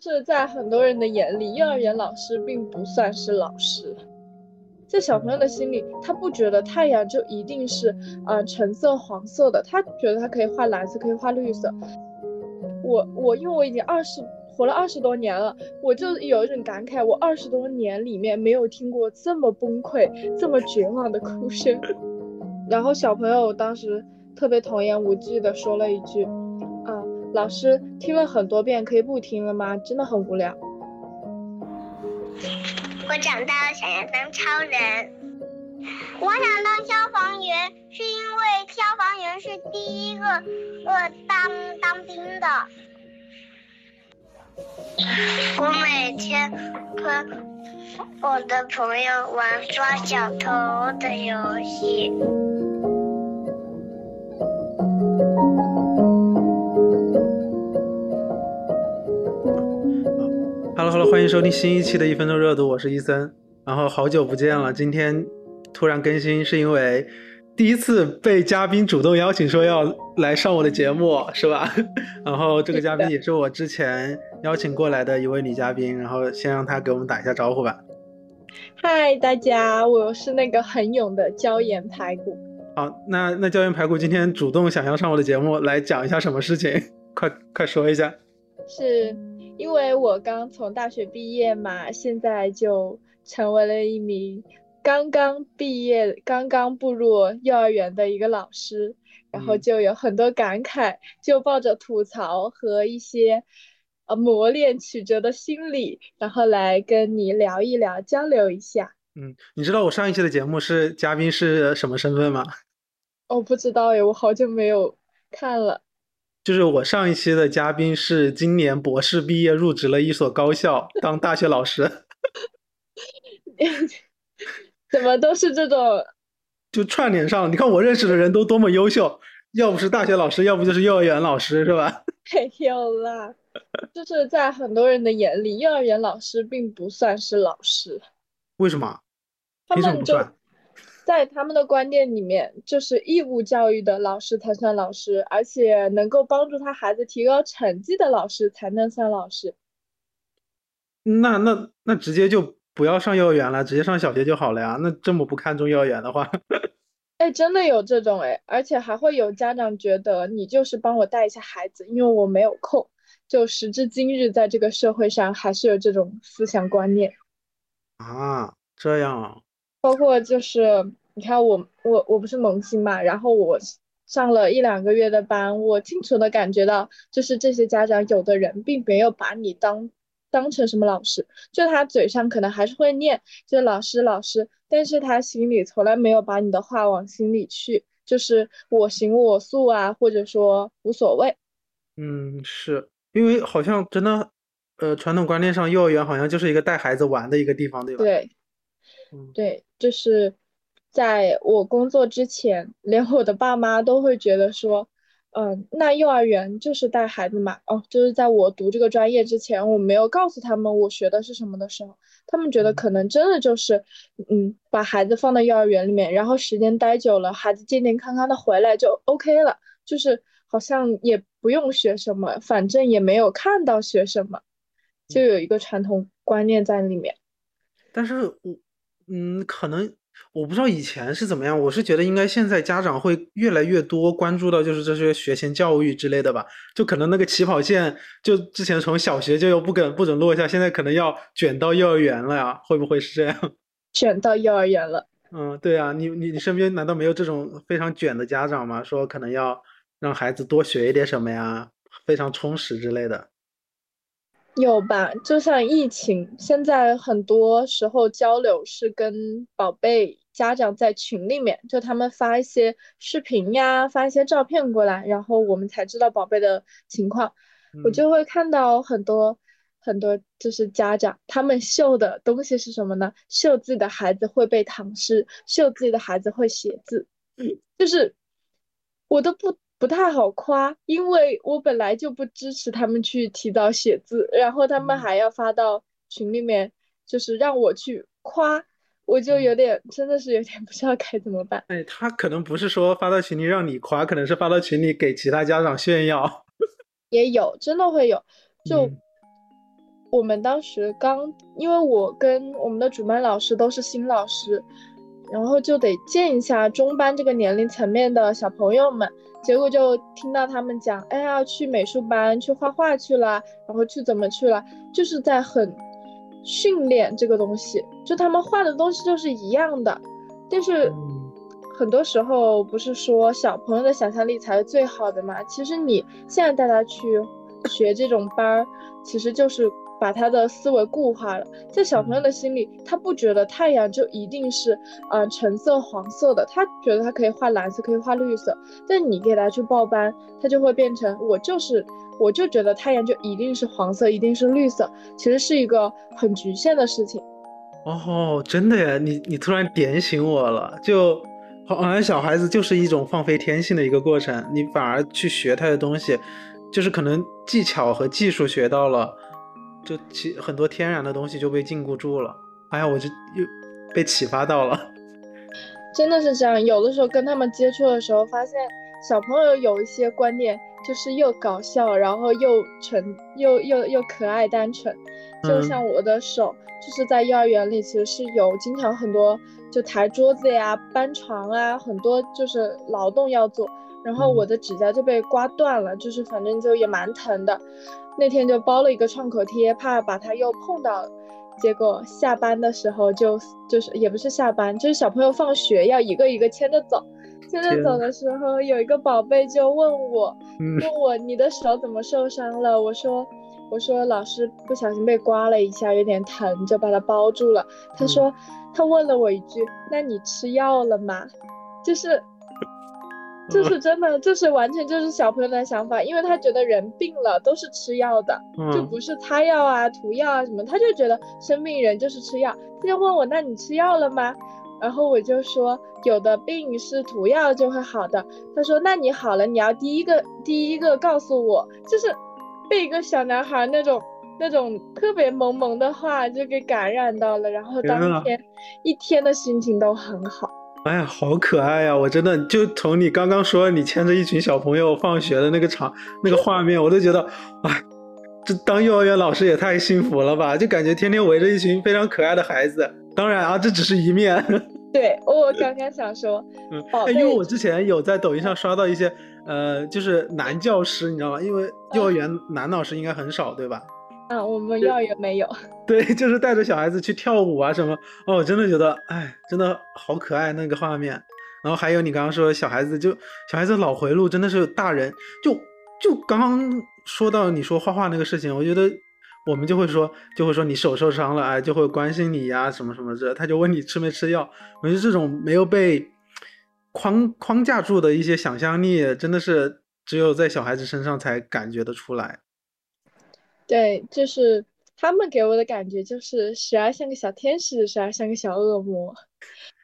就是在很多人的眼里，幼儿园老师并不算是老师。在小朋友的心里，他不觉得太阳就一定是呃橙色、黄色的，他觉得他可以画蓝色，可以画绿色。我我因为我已经二十活了二十多年了，我就有一种感慨，我二十多年里面没有听过这么崩溃、这么绝望的哭声。然后小朋友当时特别童言无忌的说了一句：“，老师听了很多遍，可以不听了吗？真的很无聊。”我长大了，想要当超人。我想当消防员，是因为消防员是第一个呃当当兵的。我每天和我的朋友玩抓小偷的游戏。好了欢迎收听新一期的一分钟热度，我是伊森。然后好久不见了，今天突然更新是因为第一次被嘉宾主动邀请说要来上我的节目，是吧？然后这个嘉宾也是我之前邀请过来的一位女嘉宾，然后先让她给我们打一下招呼吧。嗨，大家，我是那个很勇的椒盐排骨。好，那那椒盐排骨今天主动想要上我的节目来讲一下什么事情？快快说一下。是因为我刚从大学毕业嘛，现在就成为了一名刚刚毕业、刚刚步入幼儿园的一个老师，然后就有很多感慨，就抱着吐槽和一些呃磨练曲折的心理，然后来跟你聊一聊、交流一下。嗯，你知道我上一期的节目是嘉宾是什么身份吗？我 不知道耶，我好久没有看了。就是我上一期的嘉宾是今年博士毕业入职了一所高校当大学老师，怎么都是这种？就串联上，你看我认识的人都多么优秀，要不是大学老师，要不就是幼儿园老师，是吧？没有啦，就是在很多人的眼里，幼儿园老师并不算是老师。为什么？他凭什么们就不算？在他们的观念里面，就是义务教育的老师才算老师，而且能够帮助他孩子提高成绩的老师才能算老师。那那那直接就不要上幼儿园了，直接上小学就好了呀。那这么不看重幼儿园的话，哎，真的有这种哎，而且还会有家长觉得你就是帮我带一下孩子，因为我没有空。就时至今日，在这个社会上还是有这种思想观念。啊，这样啊，包括就是你看我我我不是萌新嘛，然后我上了一两个月的班，我清楚的感觉到，就是这些家长有的人并没有把你当当成什么老师，就他嘴上可能还是会念，就是老师老师，但是他心里从来没有把你的话往心里去，就是我行我素啊，或者说无所谓。嗯，是因为好像真的，呃，传统观念上，幼儿园好像就是一个带孩子玩的一个地方，对吧？对。嗯，对，就是在我工作之前，连我的爸妈都会觉得说，嗯，那幼儿园就是带孩子嘛。哦，就是在我读这个专业之前，我没有告诉他们我学的是什么的时候，他们觉得可能真的就是，嗯，把孩子放到幼儿园里面，然后时间待久了，孩子健健康康的回来就 OK 了，就是好像也不用学什么，反正也没有看到学什么，就有一个传统观念在里面。但是我，嗯，可能我不知道以前是怎么样，我是觉得应该现在家长会越来越多关注到就是这些学前教育之类的吧，就可能那个起跑线就之前从小学就要不准不准落下，现在可能要卷到幼儿园了呀，会不会是这样？卷到幼儿园了。嗯，对啊，你你你身边难道没有这种非常卷的家长吗？说可能要让孩子多学一点什么呀，非常充实之类的。有吧，就像疫情，现在很多时候交流是跟宝贝家长在群里面，就他们发一些视频呀，发一些照片过来，然后我们才知道宝贝的情况。我就会看到很多很多，就是家长他们秀的东西是什么呢？秀自己的孩子会背唐诗，秀自己的孩子会写字，嗯 就是我都不。不太好夸，因为我本来就不支持他们去提早写字，然后他们还要发到群里面，就是让我去夸，我就有点真的是有点 不知道该怎么办。哎，他可能不是说发到群里让你夸，可能是发到群里给其他家长炫耀。也有，真的会有，就我们当时刚，因为我跟我们的主班老师都是新老师，然后就得见一下中班这个年龄层面的小朋友们。结果就听到他们讲，哎呀，去美术班去画画去了，然后去怎么去了，就是在很训练这个东西。就他们画的东西就是一样的，但是很多时候不是说小朋友的想象力才是最好的嘛？其实你现在带他去学这种班儿，其实就是。把他的思维固化了，在小朋友的心里，他不觉得太阳就一定是啊橙色、黄色的，他觉得他可以画蓝色，可以画绿色。但你给他去报班，他就会变成我就是，我就觉得太阳就一定是黄色，一定是绿色，其实是一个很局限的事情。哦，真的呀，你你突然点醒我了，就好像小孩子就是一种放飞天性的一个过程，你反而去学他的东西，就是可能技巧和技术学到了。就其很多天然的东西就被禁锢住了，哎呀，我就又被启发到了，真的是这样。有的时候跟他们接触的时候，发现小朋友有一些观念就是又搞笑，然后又纯又又又可爱单纯。就像我的手，就是在幼儿园里其实是有经常很多就抬桌子呀、搬床啊，很多就是劳动要做，然后我的指甲就被刮断了，就是反正就也蛮疼的。那天就包了一个创可贴，怕把它又碰到，结果下班的时候就就是也不是下班，就是小朋友放学要一个一个牵着走，牵着走的时候有一个宝贝就问我，问我你的手怎么受伤了？我说我说老师不小心被刮了一下，有点疼，就把它包住了。他说他问了我一句，那你吃药了吗？就是。就是真的，这是完全就是小朋友的想法，因为他觉得人病了都是吃药的，就不是擦药啊、涂药啊什么，他就觉得生病人就是吃药。他就问我，那你吃药了吗？然后我就说，有的病是涂药就会好的。他说，那你好了，你要第一个第一个告诉我，就是被一个小男孩那种那种特别萌萌的话就给感染到了，然后当天一天的心情都很好。哎呀，好可爱呀！我真的就从你刚刚说你牵着一群小朋友放学的那个场那个画面，我都觉得，哎，这当幼儿园老师也太幸福了吧！就感觉天天围着一群非常可爱的孩子。当然啊，这只是一面。对，我刚刚想说，嗯，因为我之前有在抖音上刷到一些，呃，就是男教师，你知道吗？因为幼儿园男老师应该很少，对吧？啊，我们幼儿园没有。对，就是带着小孩子去跳舞啊什么。哦，我真的觉得，哎，真的好可爱那个画面。然后还有你刚刚说小孩子，就小孩子脑回路真的是大人，就就刚刚说到你说画画那个事情，我觉得我们就会说，就会说你手受伤了，哎，就会关心你呀什么什么这，他就问你吃没吃药。我觉得这种没有被框框架住的一些想象力，真的是只有在小孩子身上才感觉得出来。对，就是他们给我的感觉就是时而像个小天使，时而像个小恶魔。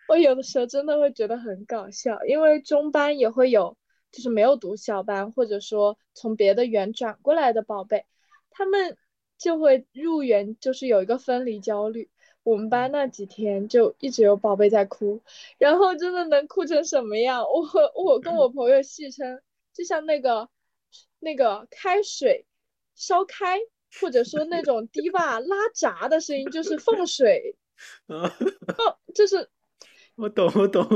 我有的时候真的会觉得很搞笑，因为中班也会有，就是没有读小班或者说从别的园转过来的宝贝，他们就会入园，就是有一个分离焦虑。我们班那几天就一直有宝贝在哭，然后真的能哭成什么样？我我跟我朋友戏称，就像那个那个开水烧开。或者说那种堤坝 拉闸的声音，就是放水，啊，就是我懂，我懂，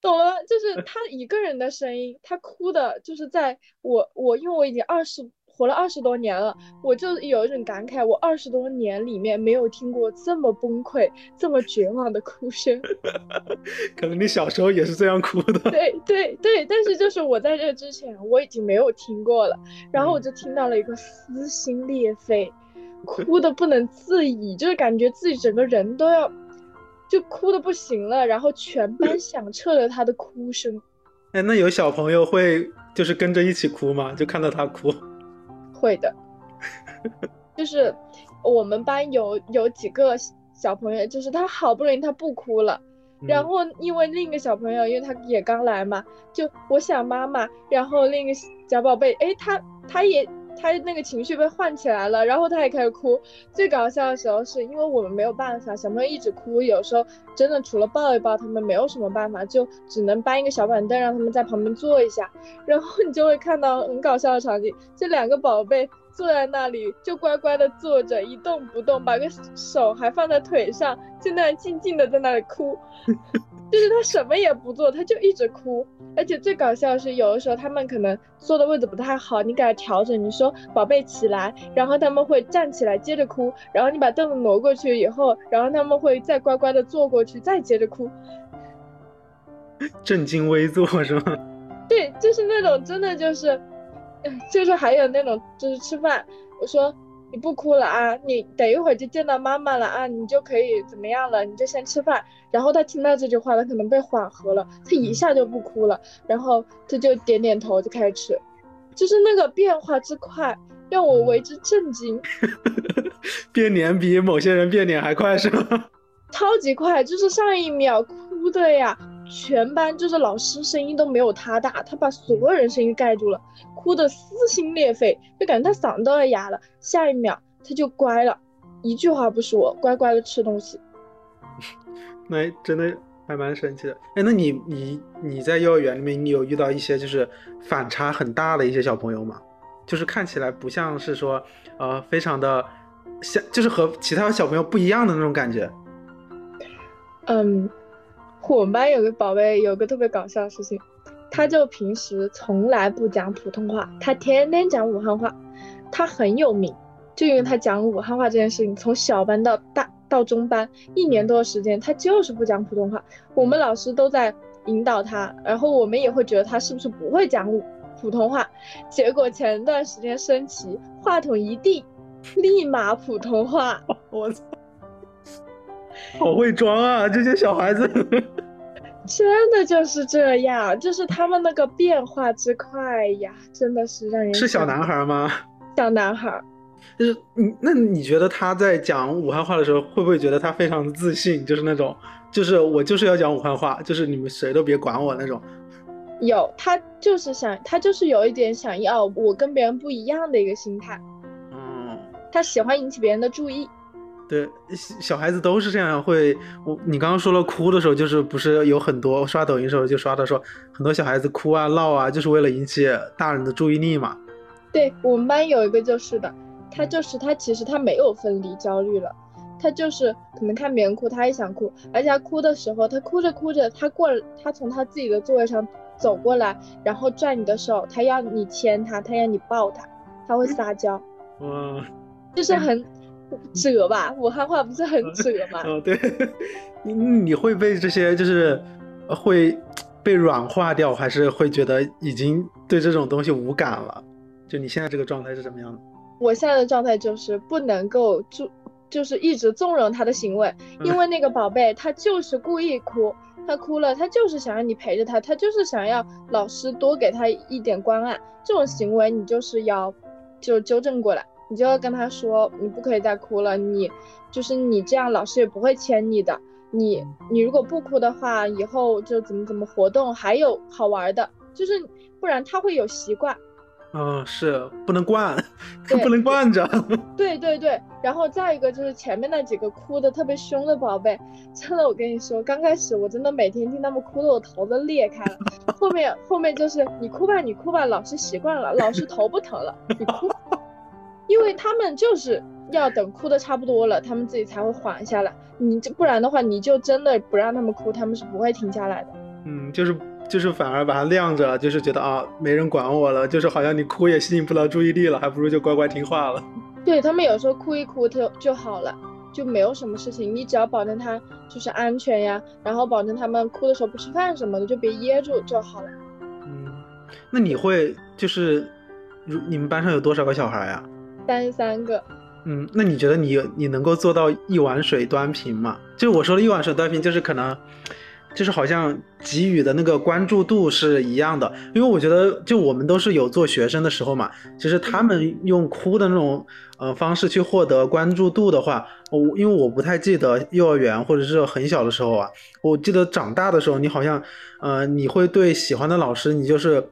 懂了，就是 他一个人的声音，他哭的，就是在我我，因为我已经二十。活了二十多年了，我就有一种感慨，我二十多年里面没有听过这么崩溃、这么绝望的哭声。可能你小时候也是这样哭的。对对对，但是就是我在这之前我已经没有听过了，然后我就听到了一个撕心裂肺，哭的不能自已，就是感觉自己整个人都要就哭的不行了，然后全班 响彻了他的哭声。哎，那有小朋友会就是跟着一起哭吗？就看到他哭。会的，就是我们班有有几个小朋友，就是他好不容易他不哭了，然后因为另一个小朋友，因为他也刚来嘛，就我想妈妈，然后另一个小宝贝，哎，他他也。他那个情绪被唤起来了，然后他也开始哭。最搞笑的时候是因为我们没有办法，小朋友一直哭，有时候真的除了抱一抱，他们没有什么办法，就只能搬一个小板凳让他们在旁边坐一下。然后你就会看到很搞笑的场景，这两个宝贝坐在那里，就乖乖的坐着一动不动，把个手还放在腿上，就那样静静的在那里哭。就是他什么也不做，他就一直哭。而且最搞笑的是，有的时候他们可能坐的位置不太好，你给他调整，你说宝贝起来，然后他们会站起来接着哭。然后你把凳子挪过去以后，然后他们会再乖乖的坐过去，再接着哭。正襟危坐是吗？对，就是那种真的就是，就是还有那种就是吃饭，我说你不哭了啊，你等一会儿就见到妈妈了啊，你就可以怎么样了，你就先吃饭。然后他听到这句话，他可能被缓和了，他一下就不哭了，然后他就点点头就开始吃，就是那个变化之快，让我为之震惊。变脸比某些人变脸还快是吗？超级快，就是上一秒哭的呀。全班就是老师声音都没有他大，他把所有人声音盖住了，哭得撕心裂肺，就感觉他嗓子都要哑了。下一秒他就乖了，一句话不说，乖乖的吃东西。那真的还蛮神奇的。哎，那你你你在幼儿园里面，你有遇到一些就是反差很大的一些小朋友吗？就是看起来不像是说呃非常的像，就是和其他小朋友不一样的那种感觉。嗯。我们班有个宝贝，有个特别搞笑的事情，他就平时从来不讲普通话，他天天讲武汉话，他很有名，就因为他讲武汉话这件事情，从小班到大到中班，一年多的时间，他就是不讲普通话。我们老师都在引导他，然后我们也会觉得他是不是不会讲普通话，结果前段时间升旗，话筒一递，立马普通话，我操！好会装啊，这些小孩子，真的就是这样，就是他们那个变化之快呀，真的是让人是小男孩吗？小男孩，就是你，那你觉得他在讲武汉话的时候，会不会觉得他非常的自信？就是那种，就是我就是要讲武汉话，就是你们谁都别管我那种。有，他就是想，他就是有一点想要我跟别人不一样的一个心态。嗯，他喜欢引起别人的注意。对，小孩子都是这样。会，我你刚刚说了哭的时候，就是不是有很多刷抖音时候就刷到说很多小孩子哭啊闹啊，就是为了引起大人的注意力嘛。对我们班有一个就是的，他就是他其实他没有分离焦虑了，他就是可能看别人哭，他也想哭，而且他哭的时候，他哭着哭着，他过他从他自己的座位上走过来，然后拽你的手，他要你牵他，他要你抱他，他会撒娇。哇，就是很。褶 吧，武汉话不是很褶吗？哦，对，你你会被这些就是会被软化掉，还是会觉得已经对这种东西无感了？就你现在这个状态是什么样的？我现在的状态就是不能够就就是一直纵容他的行为，因为那个宝贝他就是故意哭，他哭了，他就是想让你陪着他，他就是想要老师多给他一点关爱，这种行为你就是要就纠正过来。你就要跟他说，你不可以再哭了，你就是你这样，老师也不会牵你的。你你如果不哭的话，以后就怎么怎么活动还有好玩的，就是不然他会有习惯。嗯，是不能惯，不能惯着。对对对，然后再一个就是前面那几个哭的特别凶的宝贝，真的我跟你说，刚开始我真的每天听他们哭的我头都裂开了。后面后面就是你哭吧你哭吧，老师习惯了，老师头不疼了，你哭。因为他们就是要等哭的差不多了，他们自己才会缓下来。你这不然的话，你就真的不让他们哭，他们是不会停下来的。嗯，就是就是反而把它晾着，就是觉得啊，没人管我了，就是好像你哭也吸引不到注意力了，还不如就乖乖听话了。对他们有时候哭一哭就就好了，就没有什么事情。你只要保证他就是安全呀，然后保证他们哭的时候不吃饭什么的，就别噎住就好了。嗯，那你会就是，如你们班上有多少个小孩呀？三十三个，嗯，那你觉得你你能够做到一碗水端平吗？就我说的一碗水端平，就是可能，就是好像给予的那个关注度是一样的。因为我觉得，就我们都是有做学生的时候嘛，其实他们用哭的那种呃方式去获得关注度的话，我因为我不太记得幼儿园或者是很小的时候啊，我记得长大的时候，你好像呃你会对喜欢的老师，你就是。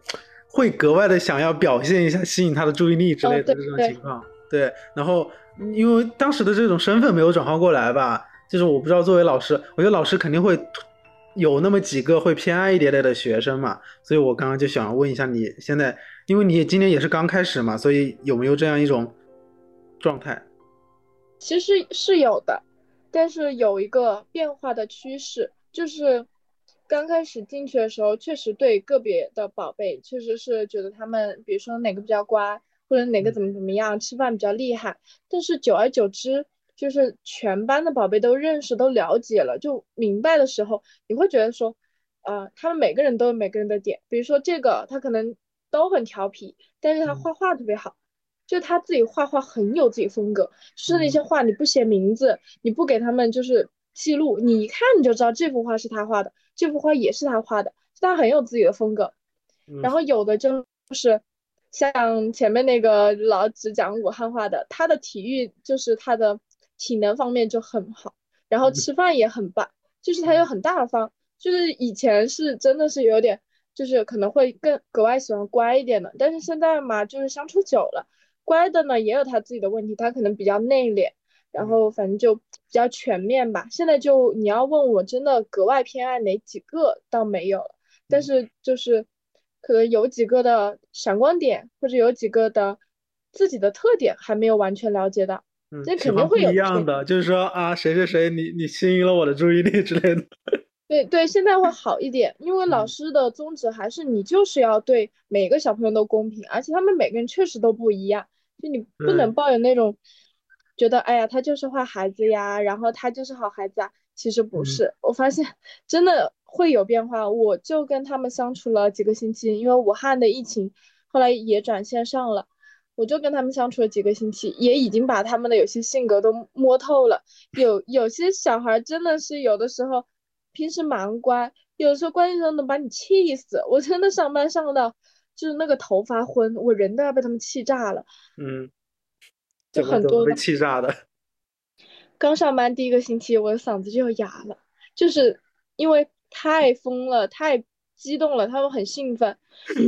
会格外的想要表现一下，吸引他的注意力之类的这种情况，对。然后因为当时的这种身份没有转换过来吧，就是我不知道作为老师，我觉得老师肯定会有那么几个会偏爱一点点的学生嘛，所以我刚刚就想问一下你现在，因为你今年也是刚开始嘛，所以有没有这样一种状态？其实是有的，但是有一个变化的趋势，就是刚开始进去的时候，确实对个别的宝贝，确实是觉得他们，比如说哪个比较乖，或者哪个怎么怎么样，吃饭比较厉害，但是久而久之。就是全班的宝贝都认识、都了解了，就明白的时候，你会觉得说，呃，他们每个人都有每个人的点。比如说这个，他可能都很调皮，但是他画画特别好，就他自己画画很有自己风格。就是那些画，你不写名字，你不给他们就是记录，你一看你就知道这幅画是他画的，这幅画也是他画的，他很有自己的风格。然后有的就是像前面那个老只讲武汉话的，他的体育就是他的。体能方面就很好，然后吃饭也很棒，就是他又很大方，就是以前是真的是有点，就是可能会更格外喜欢乖一点的，但是现在嘛，就是相处久了，乖的呢也有他自己的问题，他可能比较内敛，然后反正就比较全面吧。现在就你要问我真的格外偏爱哪几个倒没有了，但是就是可能有几个的闪光点或者有几个的自己的特点还没有完全了解到。这肯定会有一样的，就是说啊，谁谁谁，你你吸引了我的注意力之类的。对对，现在会好一点，因为老师的宗旨还是你就是要对每个小朋友都公平，而且他们每个人确实都不一样，就你不能抱有那种觉得哎呀他就是坏孩子呀，然后他就是好孩子啊，其实不是。我发现真的会有变化，我就跟他们相处了几个星期，因为武汉的疫情后来也转线上了。我就跟他们相处了几个星期，也已经把他们的有些性格都摸透了。有有些小孩真的是有的时候平时蛮乖，有的时候关键时候能把你气死。我真的上班上到就是那个头发昏，我人都要被他们气炸了。嗯，就很多被气炸的。刚上班第一个星期，我的嗓子就要哑了，就是因为太疯了，太激动了，他们很兴奋，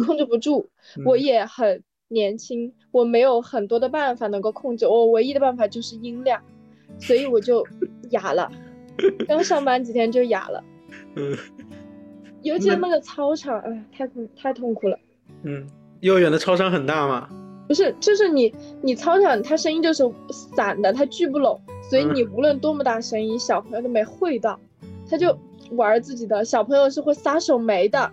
控制不住。我也很。年轻，我没有很多的办法能够控制，我唯一的办法就是音量，所以我就哑了。刚上班几天就哑了。嗯。尤其是那个操场，哎，太痛太痛苦了。嗯，幼儿园的操场很大吗？不是，就是你你操场它声音就是散的，它聚不拢，所以你无论多么大声音，小朋友都没会到，他就玩自己的。小朋友是会撒手没的，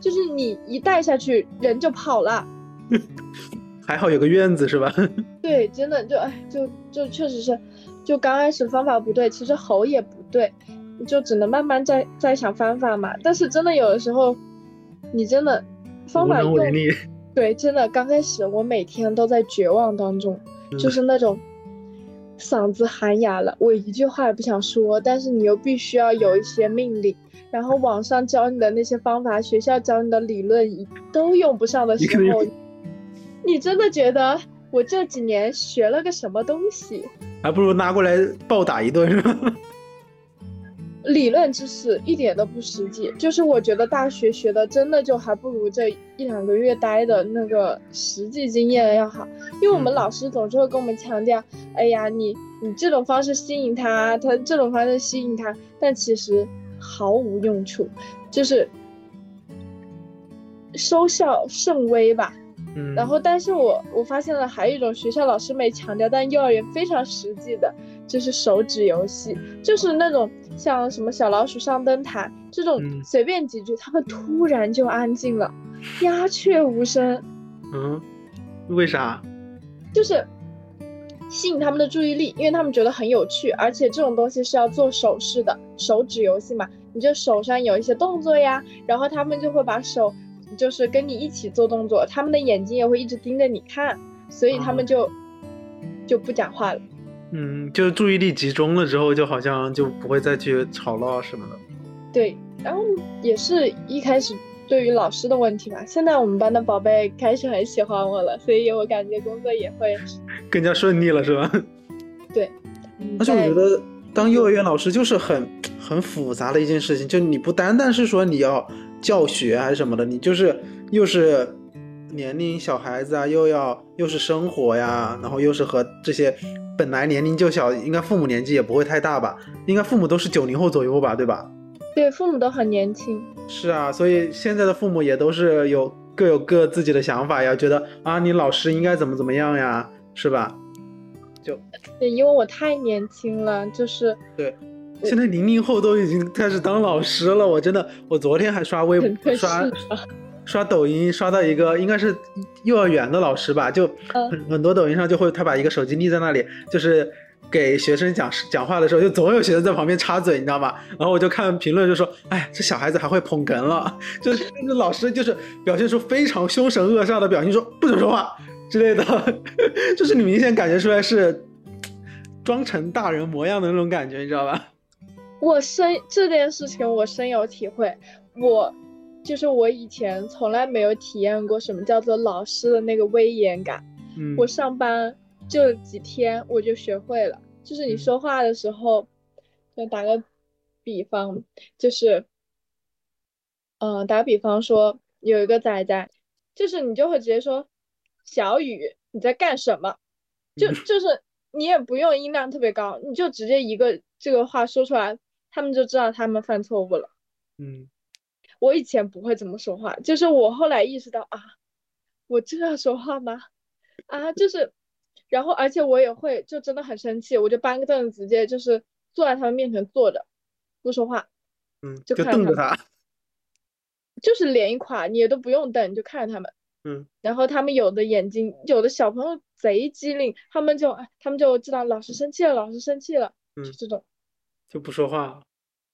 就是你一带下去，人就跑了。还好有个院子是吧？对，真的就哎，就就确实是，就刚开始方法不对，其实吼也不对，就只能慢慢再再想方法嘛。但是真的有的时候，你真的方法用 对，真的刚开始我每天都在绝望当中，就是那种嗓子喊哑了，我一句话也不想说，但是你又必须要有一些命令。然后网上教你的那些方法，学校教你的理论都用不上的时候，你真的觉得我这几年学了个什么东西？还不如拿过来暴打一顿是吧？理论知识一点都不实际，就是我觉得大学学的真的就还不如这一两个月待的那个实际经验要好，因为我们老师总是会跟我们强调，哎呀，你你这种方式吸引他，他这种方式吸引他，但其实。毫无用处，就是收效甚微吧。嗯，然后，但是我我发现了还有一种学校老师没强调，但幼儿园非常实际的，就是手指游戏，就是那种像什么小老鼠上灯台这种，随便几句，他们突然就安静了，鸦雀无声。嗯，为啥？就是。吸引他们的注意力，因为他们觉得很有趣，而且这种东西是要做手势的，手指游戏嘛，你就手上有一些动作呀，然后他们就会把手，就是跟你一起做动作，他们的眼睛也会一直盯着你看，所以他们就就不讲话了。嗯，就注意力集中了之后，就好像就不会再去吵闹什么的。对，然后也是一开始。对于老师的问题吧，现在我们班的宝贝开始很喜欢我了，所以我感觉工作也会 更加顺利了，是吧？对。而且我觉得当幼儿园老师就是很很复杂的一件事情，就你不单单是说你要教学还是什么的，你就是又是年龄小孩子啊，又要又是生活呀，然后又是和这些本来年龄就小，应该父母年纪也不会太大吧？应该父母都是九零后左右吧，对吧？对，父母都很年轻。是啊，所以现在的父母也都是有各有各自己的想法呀，觉得啊，你老师应该怎么怎么样呀，是吧？就对，因为我太年轻了，就是对。现在零零后都已经开始当老师了，我真的，我昨天还刷微博刷。刷抖音刷到一个应该是幼儿园的老师吧，就很很多抖音上就会他把一个手机立在那里，就是给学生讲讲话的时候，就总有学生在旁边插嘴，你知道吗？然后我就看评论就说，哎，这小孩子还会捧哏了，就是那 老师就是表现出非常凶神恶煞的表情，说不准说话之类的，就是你明显感觉出来是装成大人模样的那种感觉，你知道吧？我深这件事情我深有体会，我。就是我以前从来没有体验过什么叫做老师的那个威严感。嗯，我上班就几天我就学会了。就是你说话的时候，就打个比方，就是，嗯，打个比方说有一个仔仔，就是你就会直接说小雨你在干什么？就 就是你也不用音量特别高，你就直接一个这个话说出来，他们就知道他们犯错误了。嗯。我以前不会这么说话，就是我后来意识到啊，我这样说话吗？啊，就是，然后而且我也会，就真的很生气，我就搬个凳子，直接就是坐在他们面前坐着，不说话，嗯，就瞪着他，就是脸一垮，你也都不用瞪，你就看着他们，嗯，然后他们有的眼睛，有的小朋友贼机灵，他们就他们就知道老师生气了，老师生气了，就这种，就不说话，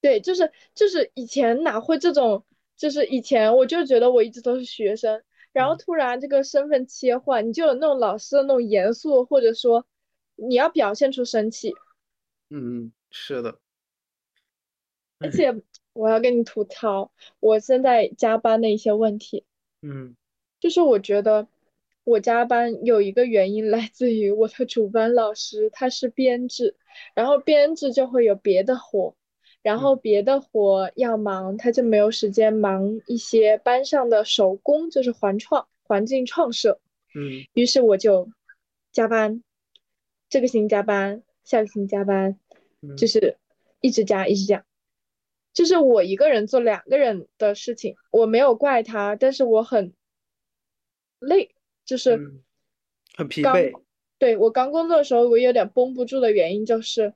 对，就是就是以前哪会这种。就是以前我就觉得我一直都是学生，然后突然这个身份切换，你就有那种老师的那种严肃，或者说你要表现出生气。嗯嗯，是的。而且我要跟你吐槽我现在加班的一些问题。嗯，就是我觉得我加班有一个原因来自于我的主班老师他是编制，然后编制就会有别的活。然后别的活要忙，他就没有时间忙一些班上的手工，就是环创、环境创设。嗯，于是我就加班，这个星期加班，下个星期加班，就是一直加，一直加。就是我一个人做两个人的事情，我没有怪他，但是我很累，就是很疲惫。对我刚工作的时候，我有点绷不住的原因就是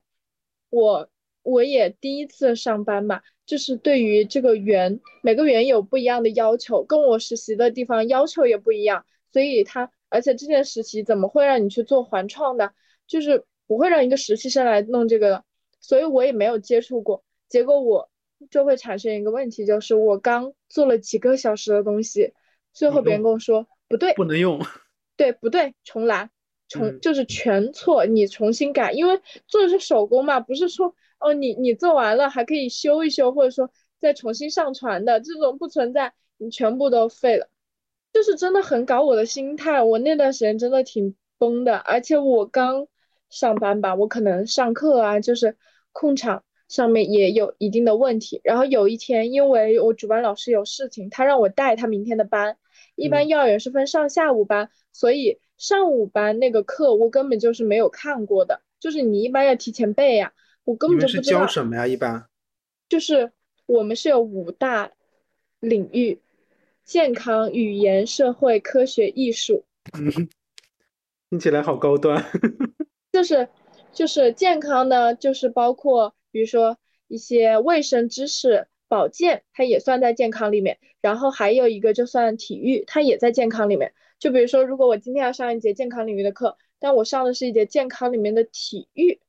我。我也第一次上班嘛，就是对于这个园，每个园有不一样的要求，跟我实习的地方要求也不一样，所以他，而且这件实习怎么会让你去做环创的？就是不会让一个实习生来弄这个的，所以我也没有接触过。结果我就会产生一个问题，就是我刚做了几个小时的东西，最后别人跟我说不对，不能用，对，不对，重来，重就是全错，你重新改，因为做的是手工嘛，不是说。哦，你你做完了还可以修一修，或者说再重新上传的这种不存在，你全部都废了，就是真的很搞我的心态。我那段时间真的挺崩的，而且我刚上班吧，我可能上课啊，就是控场上面也有一定的问题。然后有一天，因为我主班老师有事情，他让我带他明天的班。一般幼儿园是分上下午班，所以上午班那个课我根本就是没有看过的，就是你一般要提前背呀。我根本就不知道。教什么呀？一般就是我们是有五大领域：健康、语言、社会、科学、艺术。嗯，听起来好高端。就是就是健康呢，就是包括比如说一些卫生知识、保健，它也算在健康里面。然后还有一个就算体育，它也在健康里面。就比如说，如果我今天要上一节健康领域的课，但我上的是一节健康里面的体育。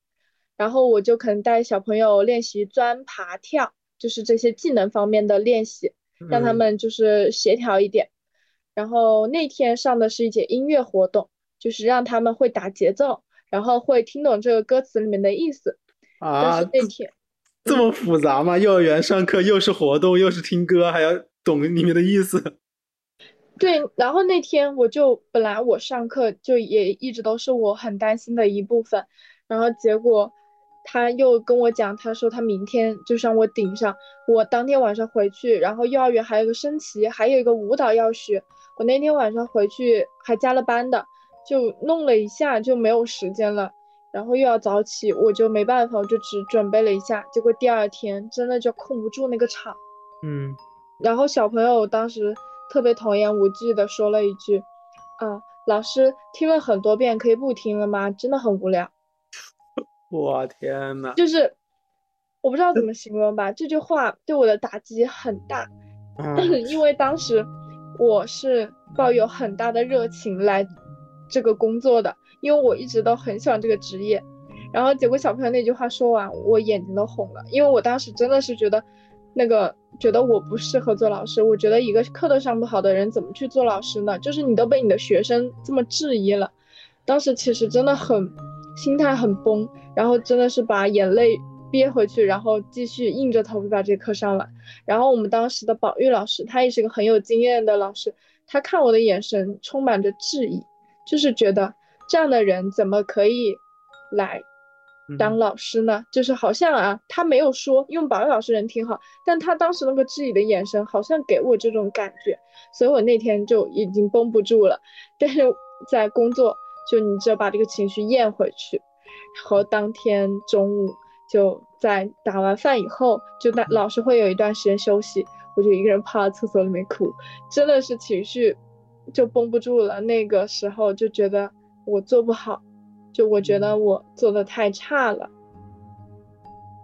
然后我就可能带小朋友练习钻、爬、跳，就是这些技能方面的练习，让他们就是协调一点。然后那天上的是一节音乐活动，就是让他们会打节奏，然后会听懂这个歌词里面的意思。啊，那天这么复杂吗？幼儿园上课又是活动又是听歌，还要懂里面的意思。对，然后那天我就本来我上课就也一直都是我很担心的一部分，然后结果。他又跟我讲，他说他明天就让我顶上。我当天晚上回去，然后幼儿园还有个升旗，还有一个舞蹈要学。我那天晚上回去还加了班的，就弄了一下就没有时间了。然后又要早起，我就没办法，我就只准备了一下，结果第二天真的就控不住那个场。嗯，然后小朋友当时特别童言无忌的说了一句：“啊，老师听了很多遍，可以不听了吗？真的很无聊。”我天呐，就是我不知道怎么 形容吧，这句话对我的打击很大，因为当时我是抱有很大的热情来这个工作的，因为我一直都很喜欢这个职业。然后结果小朋友那句话说完，我眼睛都红了，因为我当时真的是觉得那个觉得我不适合做老师，我觉得一个课都上不好的人怎么去做老师呢？就是你都被你的学生这么质疑了，当时其实真的很。心态很崩，然后真的是把眼泪憋回去，然后继续硬着头皮把这课上完。然后我们当时的保育老师，他也是个很有经验的老师，他看我的眼神充满着质疑，就是觉得这样的人怎么可以来当老师呢？就是好像啊，他没有说，因为保育老师人挺好，但他当时那个质疑的眼神，好像给我这种感觉，所以我那天就已经绷不住了，但是在工作。就你只要把这个情绪咽回去，然后当天中午就在打完饭以后，就那老师会有一段时间休息，我就一个人趴在厕所里面哭，真的是情绪就绷不住了。那个时候就觉得我做不好，就我觉得我做的太差了。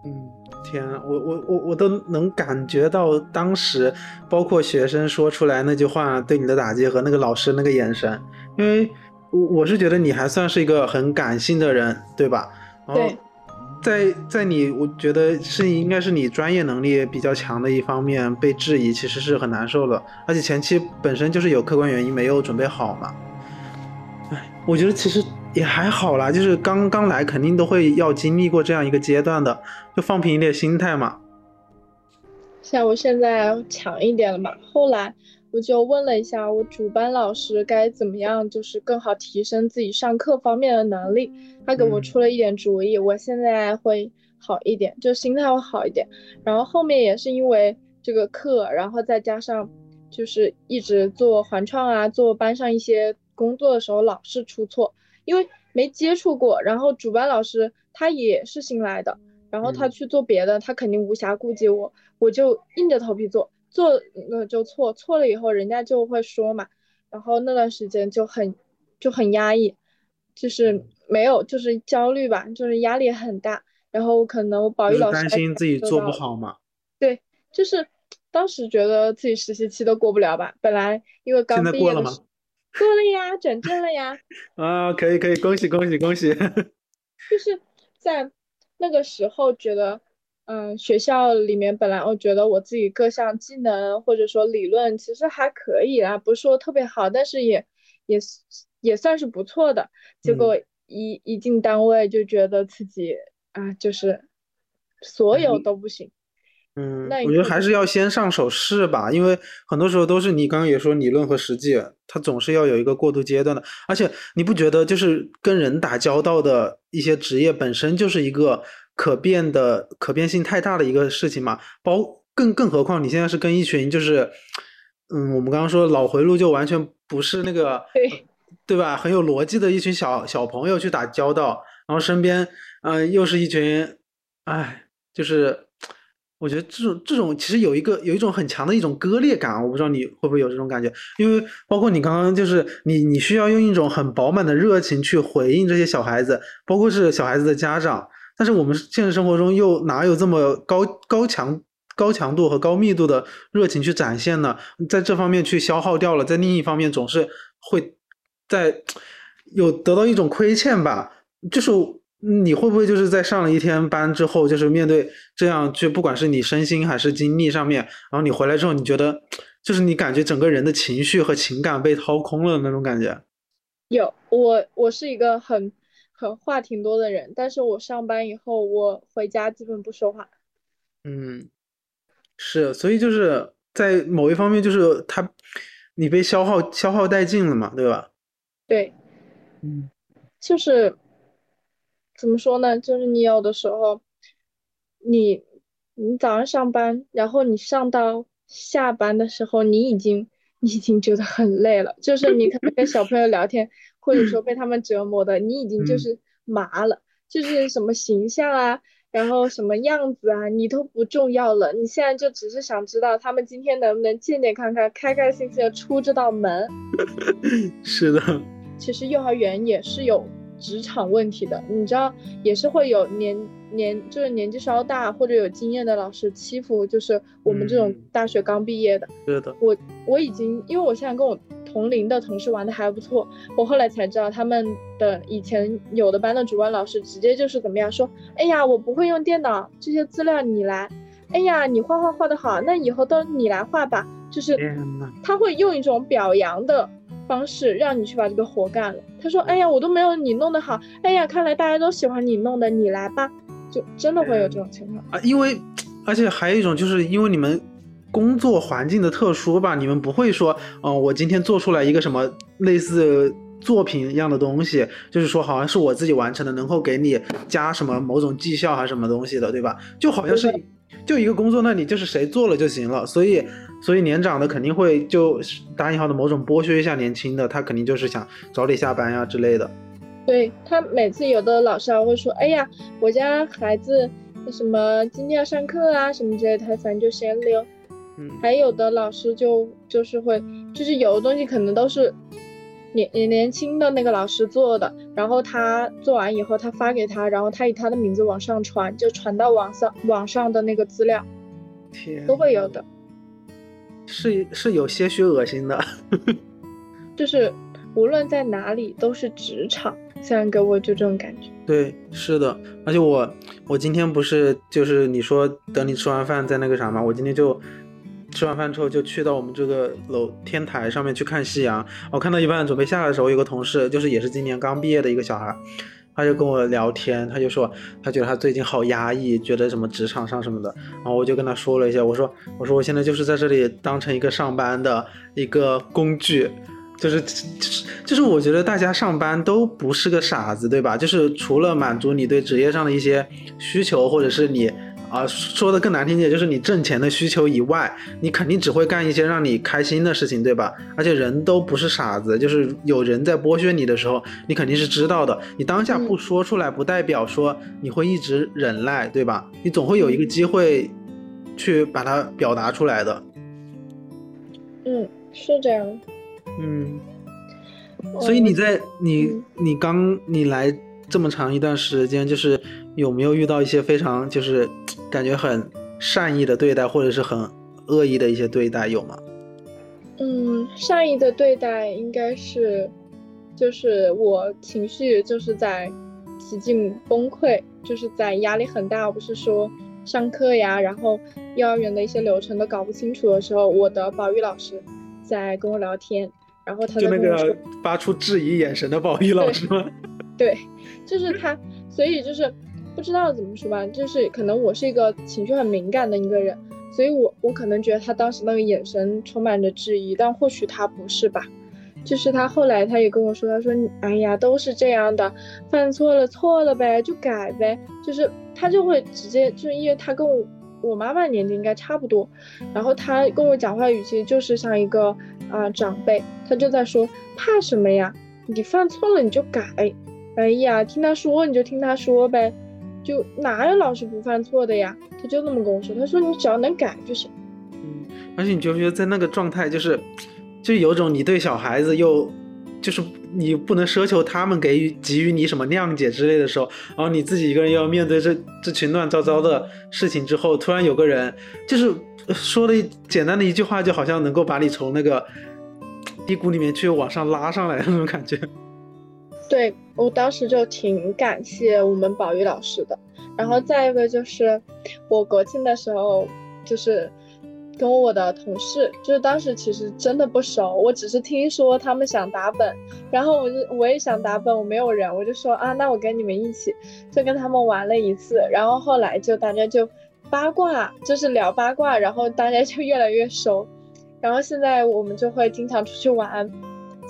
嗯，天啊，我我我我都能感觉到当时包括学生说出来那句话对你的打击和那个老师那个眼神，因为。我我是觉得你还算是一个很感性的人，对吧？然后在在你，我觉得是应该是你专业能力比较强的一方面被质疑，其实是很难受的。而且前期本身就是有客观原因没有准备好嘛。哎，我觉得其实也还好啦，就是刚刚来肯定都会要经历过这样一个阶段的，就放平一点心态嘛。像我现在强一点了嘛，后来。我就问了一下我主班老师该怎么样，就是更好提升自己上课方面的能力。他给我出了一点主意，我现在会好一点，就心态会好一点。然后后面也是因为这个课，然后再加上就是一直做环创啊，做班上一些工作的时候老是出错，因为没接触过。然后主班老师他也是新来的，然后他去做别的，他肯定无暇顾及我，我就硬着头皮做。做了就错，错了以后人家就会说嘛，然后那段时间就很就很压抑，就是没有就是焦虑吧，就是压力很大，然后可能我保育老师担心自己做不好嘛，对，就是当时觉得自己实习期都过不了吧，本来因为刚毕业的时候过了呀，转正了呀，啊，可以可以，恭喜恭喜恭喜，就是在那个时候觉得。嗯，学校里面本来我觉得我自己各项技能或者说理论其实还可以啊，不是说特别好，但是也也也算是不错的。结果一一进单位就觉得自己啊，就是所有都不行。嗯，我觉得还是要先上手试吧，因为很多时候都是你刚刚也说理论和实际，它总是要有一个过渡阶段的。而且你不觉得就是跟人打交道的一些职业本身就是一个。可变的可变性太大的一个事情嘛，包更更何况你现在是跟一群就是，嗯，我们刚刚说脑回路就完全不是那个，对对吧？很有逻辑的一群小小朋友去打交道，然后身边嗯又是一群，哎，就是我觉得这种这种其实有一个有一种很强的一种割裂感，我不知道你会不会有这种感觉，因为包括你刚刚就是你你需要用一种很饱满的热情去回应这些小孩子，包括是小孩子的家长。但是我们现实生活中又哪有这么高高强高强度和高密度的热情去展现呢？在这方面去消耗掉了，在另一方面总是会在有得到一种亏欠吧？就是你会不会就是在上了一天班之后，就是面对这样，就不管是你身心还是精力上面，然后你回来之后，你觉得就是你感觉整个人的情绪和情感被掏空了那种感觉？有，我我是一个很。很话挺多的人，但是我上班以后，我回家基本不说话。嗯，是，所以就是在某一方面，就是他，你被消耗消耗殆尽了嘛，对吧？对，嗯，就是怎么说呢？就是你有的时候，你你早上上班，然后你上到下班的时候，你已经你已经觉得很累了，就是你可能跟小朋友聊天。或者说被他们折磨的，你已经就是麻了，就是什么形象啊，然后什么样子啊，你都不重要了，你现在就只是想知道他们今天能不能健健康康、开开心心的出这道门。是的，其实幼儿园也是有职场问题的，你知道，也是会有年年就是年纪稍大或者有经验的老师欺负，就是我们这种嗯大学刚毕业的。是的，我我已经，因为我现在跟我同龄的同事玩的还不错，我后来才知道他们的以前有的班的主任老师直接就是怎么样说，哎呀，我不会用电脑，这些资料你来，哎呀，你画画画的好，那以后都你来画吧，就是，他会用一种表扬的方式让你去把这个活干了。他说，哎呀，我都没有你弄得好，哎呀，看来大家都喜欢你弄的，你来吧，就真的会有这种情况。啊，因为而且还有一种就是因为你们工作环境的特殊吧，你们不会说，嗯、我今天做出来一个什么类似作品一样的东西，就是说好像是我自己完成的，能够给你加什么某种绩效还是什么东西的，对吧？就好像是就一个工作，那你就是谁做了就行了，所以所以年长的肯定会就打引号的某种剥削一下年轻的，他肯定就是想早点下班呀之类的。对他每次有的老师还会说，哎呀，我家孩子什么今天要上课啊什么之类的，他反正就闲聊。嗯，还有的老师就就是会，就是有的东西可能都是年年年轻的那个老师做的，然后他做完以后他发给他，然后他以他的名字往上传，就传到网上网上的那个资料天都会有的，是是有些许恶心的。就是无论在哪里都是职场，虽然给我就这种感觉。对，是的，而且我我今天不是就是你说等你吃完饭再那个啥嘛，我今天就吃完饭之后就去到我们这个楼天台上面去看夕阳。我看到一半准备下来的时候，我有个同事就是也是今年刚毕业的一个小孩，他就跟我聊天，他就说他觉得他最近好压抑，觉得什么职场上什么的，然后我就跟他说了一下，我说我说我现在就是在这里当成一个上班的一个工具。就是就是就是，我觉得大家上班都不是个傻子，对吧？就是除了满足你对职业上的一些需求，或者是你啊、说的更难听点，就是你挣钱的需求以外，你肯定只会干一些让你开心的事情，对吧？而且人都不是傻子，就是有人在剥削你的时候，你肯定是知道的。你当下不说出来，不代表说你会一直忍耐，对吧？你总会有一个机会去把它表达出来的。嗯，是这样。嗯，所以你在你嗯你刚你来这么长一段时间，就是有没有遇到一些非常就是 感觉很善意的对待，或者是很恶意的一些对待，有吗？嗯，善意的对待应该是，就是我情绪就是在极尽崩溃，就是在压力很大，不是说上课呀，然后幼儿园的一些流程都搞不清楚的时候，我的保育老师在跟我聊天，然后他就那个，发出质疑眼神的保育老师吗？对，就是他，所以就是不知道怎么说吧，就是可能我是一个情绪很敏感的一个人，所以我我可能觉得他当时那个眼神充满着质疑，但或许他不是吧。就是他后来他也跟我说，他说你哎呀都是这样的，犯错了错了呗就改呗，就是他就会直接就是因为他跟我我妈妈年纪应该差不多，然后他跟我讲话语气就是像一个啊、长辈，他就在说怕什么呀，你犯错了你就改，哎呀听他说你就听他说呗，就哪有老师不犯错的呀？他就那么跟我说，他说你只要能改就行。嗯，而且你觉不觉得在那个状态，就是就有种你对小孩子又就是你不能奢求他们给予给予你什么谅解之类的时候，然后你自己一个人要面对这这群乱糟糟的事情之后，突然有个人就是说的简单的一句话，就好像能够把你从那个低谷里面去往上拉上来的那种感觉。对我当时就挺感谢我们宝玉老师的，然后再一个就是我国庆的时候，就是跟我的同事，就是当时其实真的不熟，我只是听说他们想打本，然后我就我也想打本，我没有人，我就说啊，那我跟你们一起，就跟他们玩了一次，然后后来就大家就八卦，就是聊八卦，然后大家就越来越熟，然后现在我们就会经常出去玩。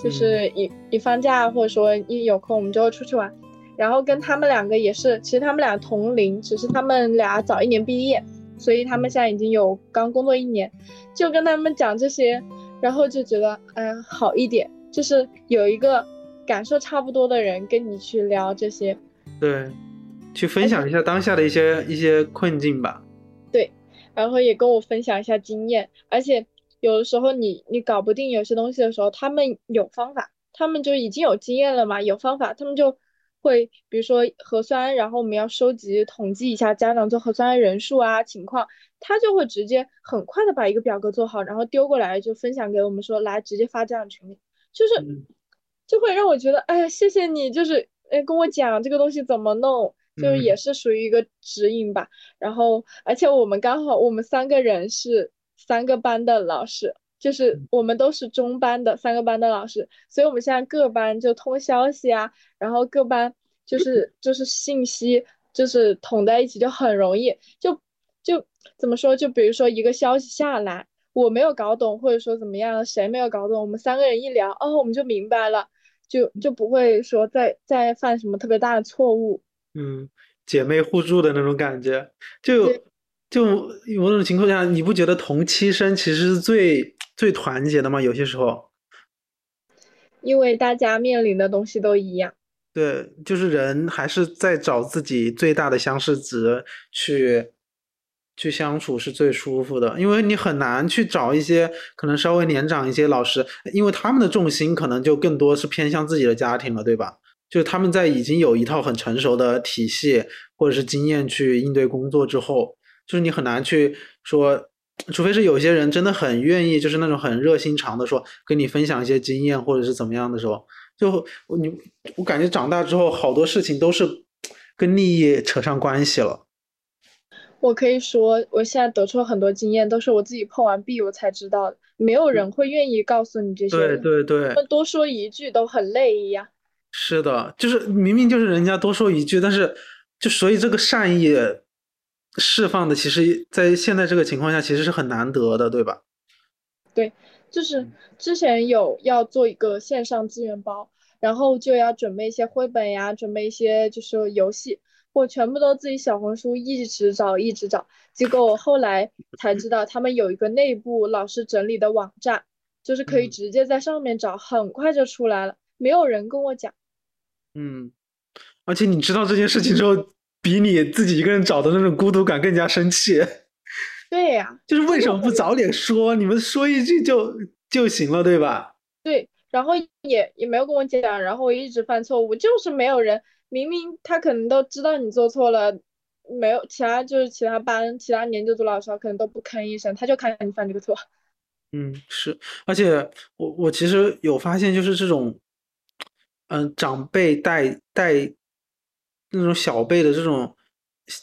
就是一一放假或者说一有空，我们就会出去玩。然后跟他们两个也是，其实他们俩同龄，只是他们俩早一年毕业，所以他们现在已经有刚工作一年。就跟他们讲这些，然后就觉得哎好一点，就是有一个感受差不多的人跟你去聊这些。对，去分享一下当下的一些一些困境吧。对，然后也跟我分享一下经验，而且有的时候你你搞不定有些东西的时候，他们有方法，他们就已经有经验了嘛，有方法，他们就。会，比如说核酸，然后我们要收集统计一下家长做核酸的人数啊情况，他就会直接很快的把一个表格做好，然后丢过来就分享给我们说，来直接发家长群里，就是就会让我觉得，哎呀，谢谢你，就是哎跟我讲这个东西怎么弄，就是也是属于一个指引吧。然后而且我们刚好我们三个人是三个班的老师。就是我们都是中班的三个班的老师，所以我们现在各班就通消息啊，然后各班就是就是信息就是统在一起就很容易，就就怎么说？就比如说一个消息下来，我没有搞懂，或者说怎么样，谁没有搞懂，我们三个人一聊，哦，我们就明白了，就就不会说再再犯什么特别大的错误。嗯，姐妹互助的那种感觉，就就某种情况下，你不觉得同期生其实是最？最团结的吗？有些时候，因为大家面临的东西都一样。对，就是人还是在找自己最大的相似值去去相处是最舒服的，因为你很难去找一些可能稍微年长一些老师，因为他们的重心可能就更多是偏向自己的家庭了，对吧？就是他们在已经有一套很成熟的体系或者是经验去应对工作之后，就是你很难去说。除非是有些人真的很愿意，就是那种很热心肠的说跟你分享一些经验或者是怎么样的时候，就你我感觉长大之后好多事情都是跟利益扯上关系了。我可以说，我现在得出了很多经验，都是我自己碰完壁我才知道的，没有人会愿意告诉你这些。对对对，多说一句都很累一样。是的，就是明明就是人家多说一句，但是就所以这个善意。释放的其实，在现在这个情况下，其实是很难得的，对吧？对，就是之前有要做一个线上资源包，然后就要准备一些绘本呀，准备一些就是游戏，我全部都自己小红书一直找，一直找，结果我后来才知道，他们有一个内部老师整理的网站，就是可以直接在上面找，很快就出来了，没有人跟我讲。嗯，而且你知道这件事情之后。比你自己一个人找的那种孤独感更加生气。对呀，就是为什么不早点说？你们说一句就就行了，对吧？对，然后也也没有跟我讲，然后我一直犯错误，就是没有人，明明他可能都知道你做错了，没有其他就是其他班其他年级组老师可能都不吭一声，他就看你犯这个错。嗯，是，而且我我其实有发现，就是这种，嗯，长辈带带。那种小辈的这种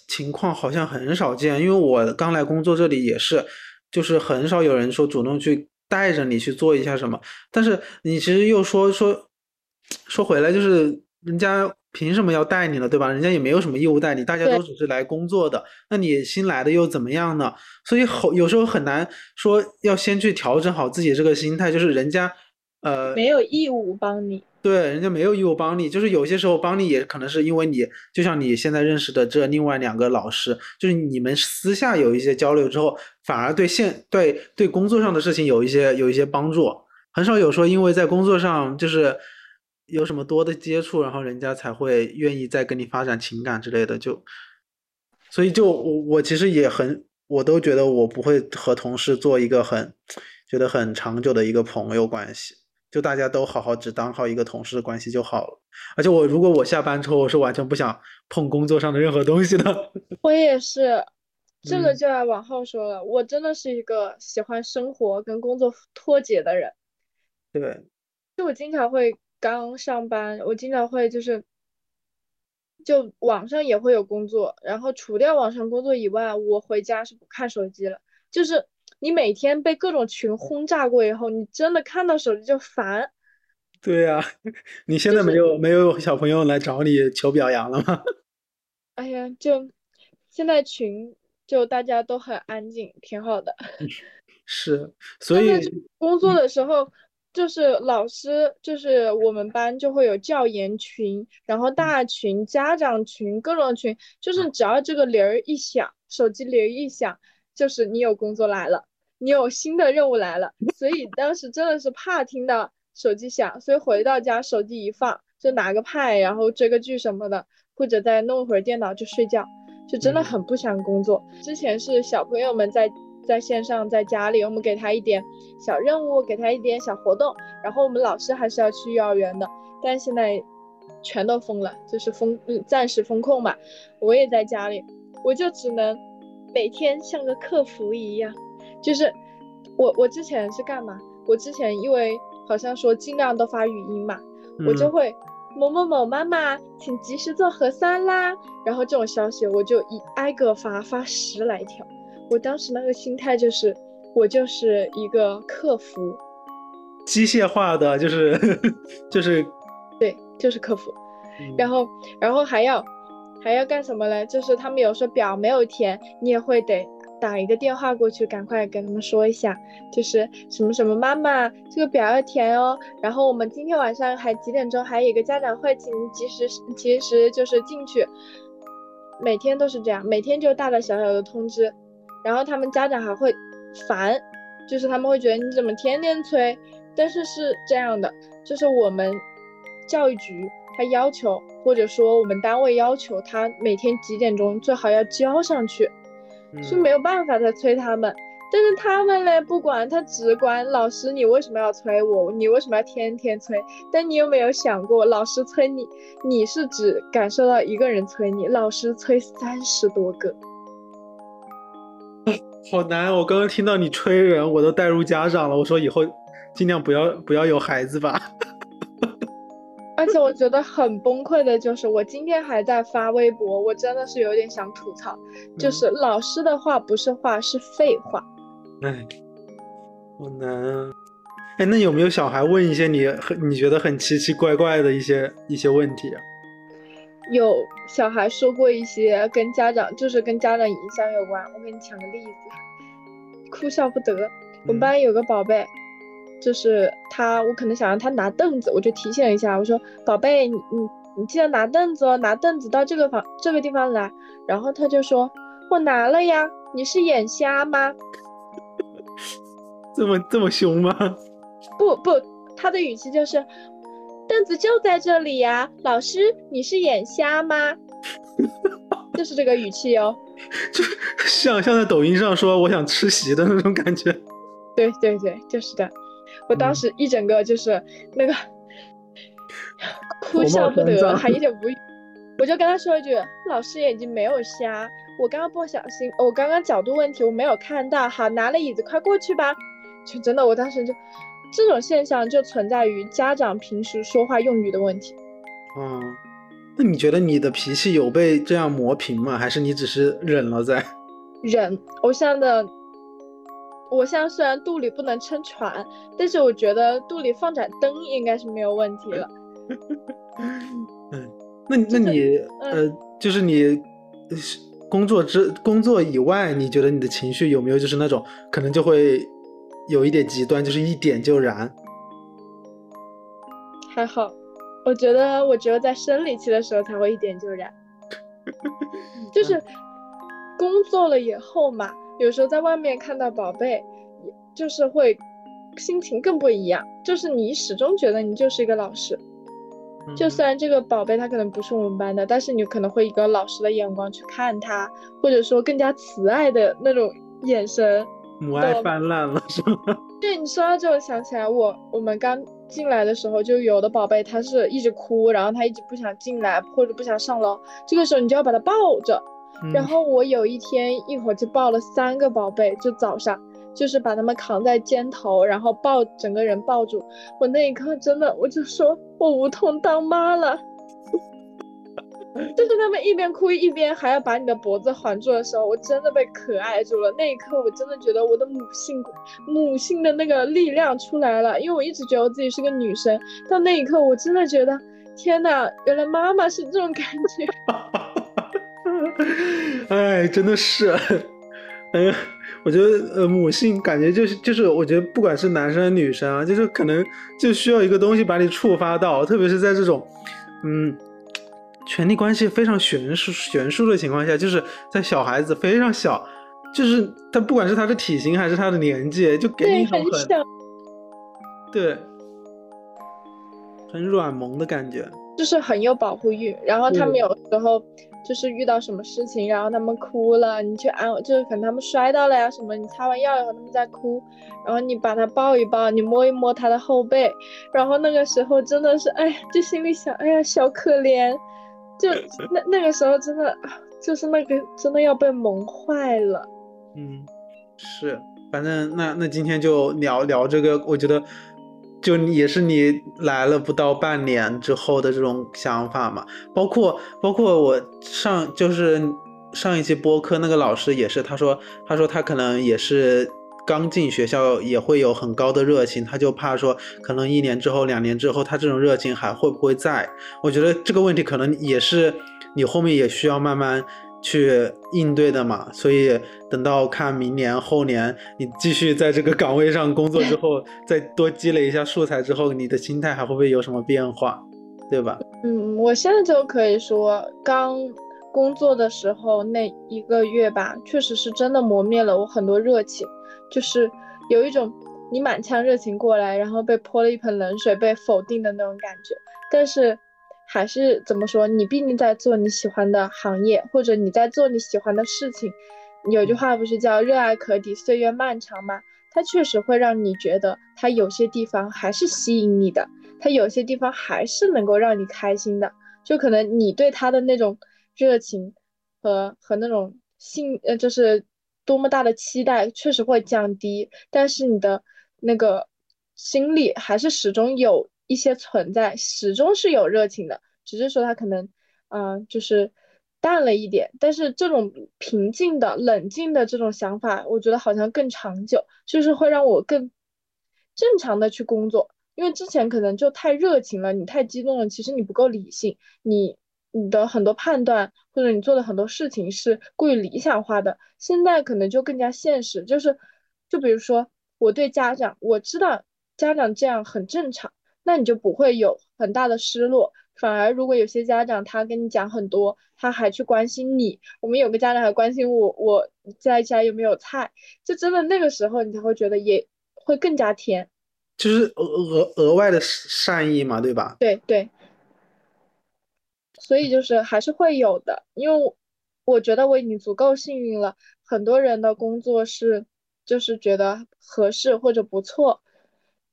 情况好像很少见，因为我刚来工作这里也是，就是很少有人说主动去带着你去做一下什么。但是你其实又说说说回来，就是人家凭什么要带你了？对吧？人家也没有什么义务带你，大家都只是来工作的。那你新来的又怎么样呢？所以好有时候很难说要先去调整好自己这个心态，就是人家呃没有义务帮你。对，人家没有义务帮你，就是有些时候帮你也可能是因为你，就像你现在认识的这另外两个老师，就是你们私下有一些交流之后，反而对现对对工作上的事情有一些有一些帮助，很少有说因为在工作上就是有什么多的接触，然后人家才会愿意再跟你发展情感之类的，就所以就我我其实也很，我都觉得我不会和同事做一个很觉得很长久的一个朋友关系。就大家都好好只当好一个同事的关系就好了，而且我如果我下班之后，我是完全不想碰工作上的任何东西的。我也是，这个就要往后说了。我真的是一个喜欢生活跟工作脱节的人。对，就我经常会刚上班，我经常会就是，就网上也会有工作，然后除掉网上工作以外，我回家是不看手机了，就是。你每天被各种群轰炸过以后，你真的看到手机就烦。对呀，你现在没有没有小朋友来找你求表扬了吗？哎呀，就现在群就大家都很安静，挺好的。是，所以工作的时候，就是老师，就是我们班就会有教研群，然后大群、家长群、各种群，就是只要这个铃儿一响，手机铃一响，就是你有工作来了。你有新的任务来了，所以当时真的是怕听到手机响，所以回到家手机一放就拿个 pad，然后追个剧什么的，或者再弄会儿电脑就睡觉，就真的很不想工作。之前是小朋友们在在线上在家里，我们给他一点小任务，给他一点小活动，然后我们老师还是要去幼儿园的，但现在全都封了，就是封暂时封控嘛。我也在家里，我就只能每天像个客服一样，就是我我之前是干嘛？我之前因为好像说尽量都发语音嘛，我就会某某某妈妈，请及时做核酸啦。然后这种消息我就一挨个发，发十来条。我当时那个心态就是，我就是一个客服，机械化的，就是 就是，对，就是客服。然后然后还要还要干什么嘞？就是他们有时候表没有填，你也会得。打一个电话过去，赶快跟他们说一下，就是什么什么妈妈，这个表要填哦。然后我们今天晚上还几点钟还有一个家长会，请您及时及时就是进去。每天都是这样，每天就大大小小的通知。然后他们家长还会烦，就是他们会觉得你怎么天天催。但是是这样的，就是我们教育局他要求，或者说我们单位要求他每天几点钟最好要交上去。是没有办法再催他们，但是他们嘞不管，他只管老师，你为什么要催我？你为什么要天天催？但你有没有想过，老师催你，你是只感受到一个人催你，老师催三十多个，好难。我刚刚听到你催人，我都带入家长了。我说以后尽量不要不要有孩子吧。而且我觉得很崩溃的就是，我今天还在发微博，我真的是有点想吐槽，就是老师的话不是话，是废话。哎，好难啊！哎，那有没有小孩问一些你很你觉得很奇奇怪怪的一些一些问题啊？有小孩说过一些跟家长就是跟家长影响有关，我给你讲个例子，哭笑不得。我们班有个宝贝。就是他，我可能想让他拿凳子，我就提醒一下，我说宝贝，你你你记得拿凳子哦，拿凳子到这个房这个地方来。然后他就说，我拿了呀，你是眼瞎吗？这么这么凶吗？不不，他的语气就是，凳子就在这里呀，老师你是眼瞎吗？就是这个语气哦，就像像在抖音上说我想吃席的那种感觉。对对对，就是的。我当时一整个就是那个 哭笑不得，还有点无语。我就跟他说一句：“老师眼睛没有瞎，我刚刚不小心，我刚刚角度问题，我没有看到。好，拿了椅子，快过去吧。”就真的，我当时就这种现象就存在于家长平时说话用语的问题。嗯，那你觉得你的脾气有被这样磨平吗？还是你只是忍了在？忍，我现在的。我现在虽然肚里不能撑船，但是我觉得肚里放盏灯应该是没有问题了。嗯，那那你呃，就是你工作之工作以外，你觉得你的情绪有没有就是那种可能就会有一点极端，就是一点就燃？还好，我觉得我只有在生理期的时候才会一点就燃，就是工作了以后嘛。有时候在外面看到宝贝，就是会心情更不一样。就是你始终觉得你就是一个老师，就虽然这个宝贝他可能不是我们班的，但是你可能会一个老师的眼光去看他，或者说更加慈爱的那种眼神，母爱泛滥了，是吗？对，你说到这，我想起来，我我们刚进来的时候，就有的宝贝他是一直哭，然后他一直不想进来或者不想上楼，这个时候你就要把他抱着。然后我有一天一会儿就抱了三个宝贝，就早上就是把他们扛在肩头，然后抱整个人抱住。我那一刻真的，我就说我无痛当妈了。就是他们一边哭一边还要把你的脖子环住的时候，我真的被可爱住了。那一刻我真的觉得我的母性母性的那个力量出来了，因为我一直觉得我自己是个女生，到那一刻我真的觉得天哪，原来妈妈是这种感觉。哎，真的是，哎呀，我觉得呃，母性感觉就是就是，我觉得不管是男生女生啊，就是可能就需要一个东西把你触发到，特别是在这种嗯，权力关系非常悬殊悬殊的情况下，就是在小孩子非常小，就是他不管是他的体型还是他的年纪，就给你一种很对很软萌的感觉。就是很有保护欲。然后他们有时候就是遇到什么事情，然后他们哭了，你去安慰，就是可能他们摔到了呀什么，你擦完药以后他们在哭，然后你把他抱一抱，你摸一摸他的后背，然后那个时候真的是，哎呀，就心里想，哎呀，小可怜，就 那那个时候真的就是那个真的要被萌坏了。嗯，是，反正那那今天就聊聊这个，我觉得就也是你来了不到半年之后的这种想法嘛，包括包括我上就是上一期播客那个老师也是，他说他说他可能也是刚进学校也会有很高的热情，他就怕说可能一年之后两年之后他这种热情还会不会在？我觉得这个问题可能也是你后面也需要慢慢。去应对的嘛，所以等到看明年后年你继续在这个岗位上工作之后，再多积累一下素材之后，你的心态还会不会有什么变化，对吧？嗯，我现在就可以说，刚工作的时候那一个月吧，确实是真的磨灭了我很多热情，就是有一种你满腔热情过来，然后被泼了一盆冷水，被否定的那种感觉，但是。还是怎么说？你毕竟在做你喜欢的行业，或者你在做你喜欢的事情。有句话不是叫“热爱可抵岁月漫长”吗？它确实会让你觉得，它有些地方还是吸引你的，它有些地方还是能够让你开心的。就可能你对它的那种热情和和那种信，呃，就是多么大的期待，确实会降低。但是你的那个心里还是始终有。一些存在始终是有热情的，只是说他可能，嗯，就是淡了一点。但是这种平静的、冷静的这种想法，我觉得好像更长久，就是会让我更正常的去工作。因为之前可能就太热情了，你太激动了，其实你不够理性，你你的很多判断或者你做的很多事情是过于理想化的。现在可能就更加现实，就是就比如说我对家长，我知道家长这样很正常。那你就不会有很大的失落，反而如果有些家长他跟你讲很多，他还去关心你，我们有个家长还关心我，我在家有没有菜，就真的那个时候你才会觉得也会更加甜，就是额额额外的善意嘛，对吧？对对，所以就是还是会有的，因为我觉得我已经足够幸运了，很多人的工作是就是觉得合适或者不错，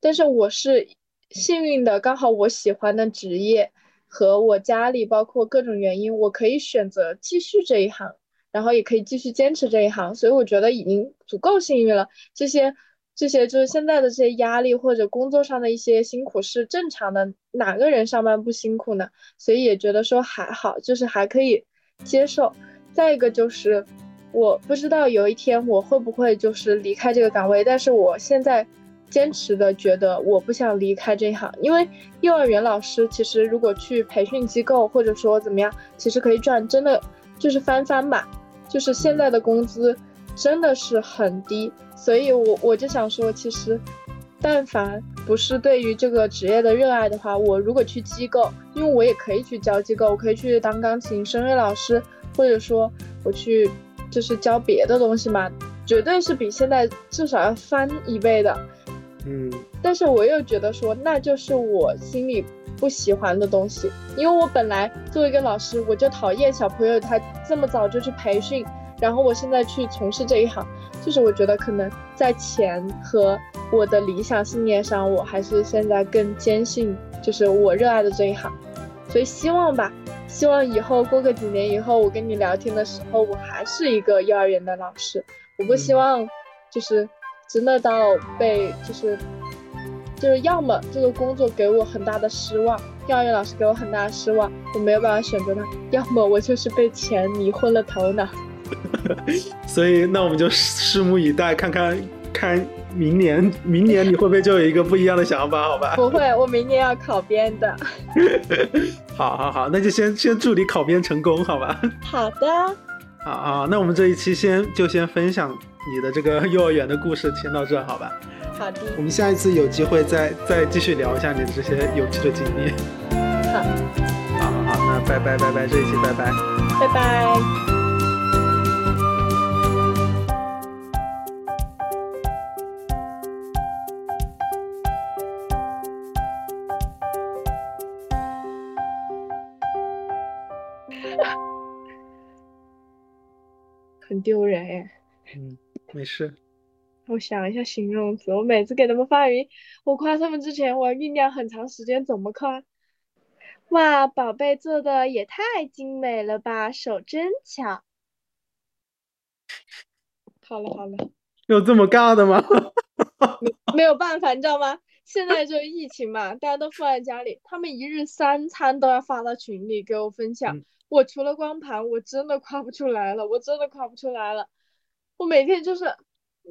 但是我是。幸运的，刚好我喜欢的职业和我家里包括各种原因，我可以选择继续这一行，然后也可以继续坚持这一行，所以我觉得已经足够幸运了。这些这些就是现在的这些压力或者工作上的一些辛苦是正常的，哪个人上班不辛苦呢？所以也觉得说还好，就是还可以接受。再一个就是我不知道有一天我会不会就是离开这个岗位，但是我现在。坚持的觉得我不想离开这一行，因为幼儿园老师其实如果去培训机构或者说怎么样，其实可以赚真的就是翻番吧，就是现在的工资真的是很低，所以我我就想说，其实但凡不是对于这个职业的热爱的话，我如果去机构，因为我也可以去教机构，我可以去当钢琴声乐老师，或者说我去就是教别的东西嘛，绝对是比现在至少要翻一倍的。嗯，但是我又觉得说，那就是我心里不喜欢的东西，因为我本来作为一个老师，我就讨厌小朋友他这么早就去培训，然后我现在去从事这一行，就是我觉得可能在钱和我的理想信念上，我还是现在更坚信，就是我热爱的这一行，所以希望吧，希望以后过个几年以后，我跟你聊天的时候，我还是一个幼儿园的老师，我不希望就是。真的到被就是就是要么这个工作给我很大的失望，幼儿园老师给我很大的失望，我没有办法选择他；要么我就是被钱迷昏了头脑。所以那我们就拭目以待，看看看明年，明年你会不会就有一个不一样的想法？好吧？不会，我明年要考编的。好好好，那就先先祝你考编成功，好吧？好的。好好，那我们这一期先就先分享。你的这个幼儿园的故事先到这，好吧？好的。我们下一次有机会再再继续聊一下你的这些有趣的经历。好。好好好，那拜拜拜拜，这一期拜拜。拜拜。很丢人哎。嗯，没事。我想一下形容词，我每次给他们发语音，我夸他们之前，我要酝酿很长时间，怎么夸？哇，宝贝做的也太精美了吧，手真巧。好了好了，有这么尬的吗？没没有办法，你知道吗？现在就疫情嘛，大家都放在家里，他们一日三餐都要发到群里给我分享。我除了光盘，我真的夸不出来了，我真的夸不出来了。我每天就是，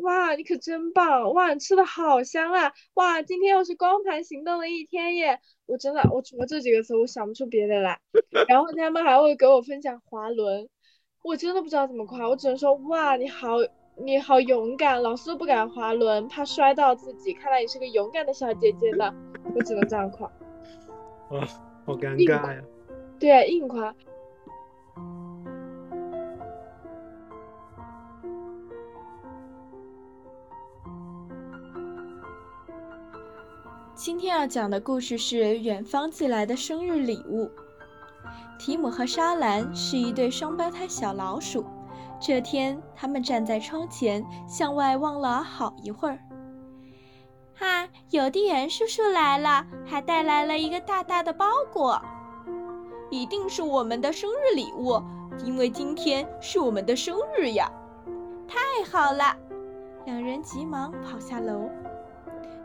哇，你可真棒！哇，你吃的好香啊！哇，今天又是光盘行动的一天耶！我真的，我除了这几个词，我想不出别的来。然后他们还会给我分享滑轮，我真的不知道怎么夸，我只能说，哇，你好。你好勇敢，老师都不敢滑轮，怕摔到自己。看来你是个勇敢的小姐姐呢，我只能这样夸。哇，好尴尬呀！对啊，硬夸。今天要讲的故事是远方寄来的生日礼物。提姆和莎兰是一对双胞胎小老鼠。这天，他们站在窗前，向外望了好一会儿。哈，邮递员叔叔来了，还带来了一个大大的包裹，一定是我们的生日礼物，因为今天是我们的生日呀！太好了，两人急忙跑下楼。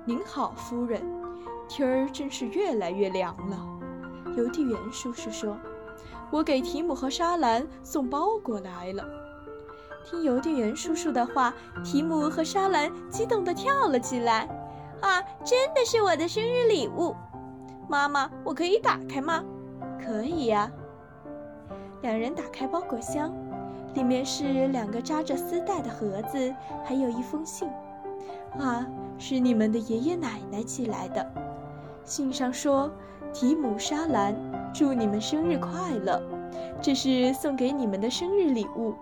您好，夫人，天儿真是越来越凉了。邮递员叔叔说：“我给提姆和莎兰送包裹来了。”听邮递员叔叔的话，提姆和莎兰激动地跳了起来。啊，真的是我的生日礼物！妈妈，我可以打开吗？可以呀。两人打开包裹箱，里面是两个扎着丝带的盒子，还有一封信。啊，是你们的爷爷奶奶寄来的。信上说：“提姆、沙兰，祝你们生日快乐！这是送给你们的生日礼物。”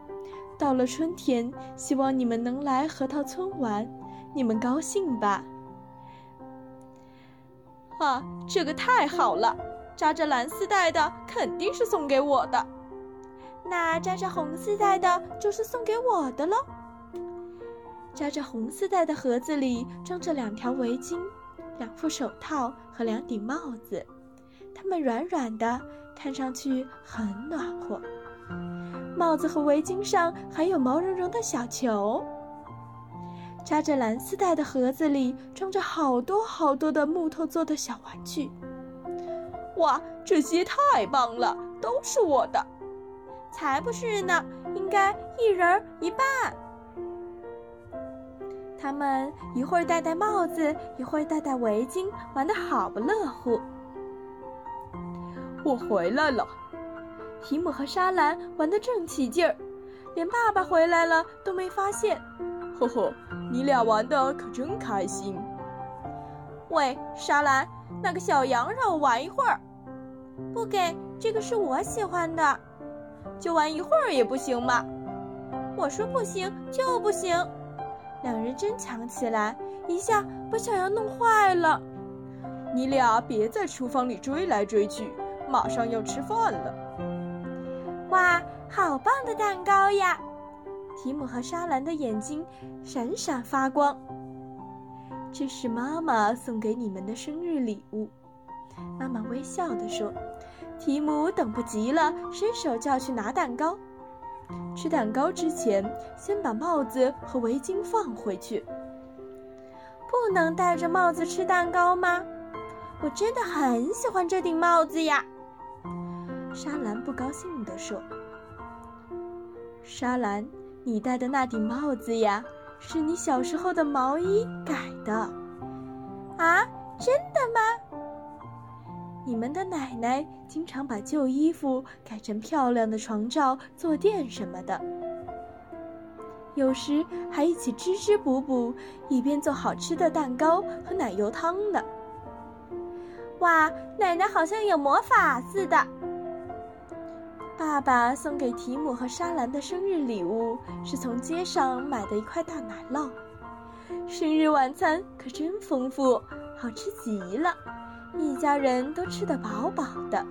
到了春天，希望你们能来核桃村玩，你们高兴吧？啊，这个太好了！扎着蓝丝带的肯定是送给我的，那扎着红丝带的就是送给我的喽。扎着红丝带的盒子里装着两条围巾、两副手套和两顶帽子，它们软软的，看上去很暖和。帽子和围巾上还有毛茸茸的小球。扎着蓝丝带的盒子里装着好多好多的木头做的小玩具。哇，这些太棒了，都是我的！才不是呢，应该一人一半。他们一会儿戴戴帽子，一会儿戴戴围巾，玩得好不乐乎。我回来了。提姆和莎兰玩得正起劲儿，连爸爸回来了都没发现。呵呵，你俩玩的可真开心。喂，莎兰，那个小羊让我玩一会儿。不给，这个是我喜欢的。就玩一会儿也不行吗？我说不行就不行。两人争抢起来，一下把小羊弄坏了。你俩别在厨房里追来追去，马上要吃饭了。哇，好棒的蛋糕呀！提姆和莎兰的眼睛闪闪发光。这是妈妈送给你们的生日礼物。妈妈微笑地说。提姆等不及了，伸手就要去拿蛋糕。吃蛋糕之前，先把帽子和围巾放回去。不能戴着帽子吃蛋糕吗？我真的很喜欢这顶帽子呀。莎兰不高兴地说：“莎兰，你戴的那顶帽子呀，是你小时候的毛衣改的。啊，真的吗？你们的奶奶经常把旧衣服改成漂亮的床罩、坐垫什么的，有时还一起织织补补，一边做好吃的蛋糕和奶油汤呢。哇，奶奶好像有魔法似的。”爸爸送给提姆和莎兰的生日礼物是从街上买的一块大奶酪。生日晚餐可真丰富，好吃极了，一家人都吃得饱饱的。